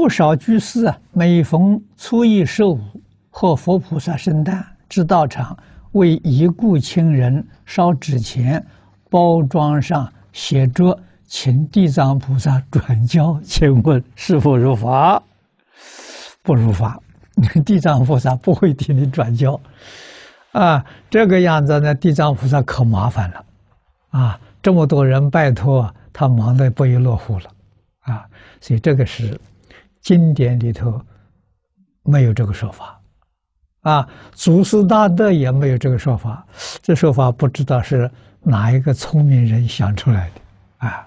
不少居士啊，每逢初一十五或佛菩萨圣诞，至道场为已故亲人烧纸钱，包装上写着“请地藏菩萨转交”，请问是否如法？不如法，地藏菩萨不会替你转交。啊，这个样子呢，地藏菩萨可麻烦了。啊，这么多人拜托，他忙得不亦乐乎了。啊，所以这个是经典里头没有这个说法，啊，祖师大德也没有这个说法，这说法不知道是哪一个聪明人想出来的，啊。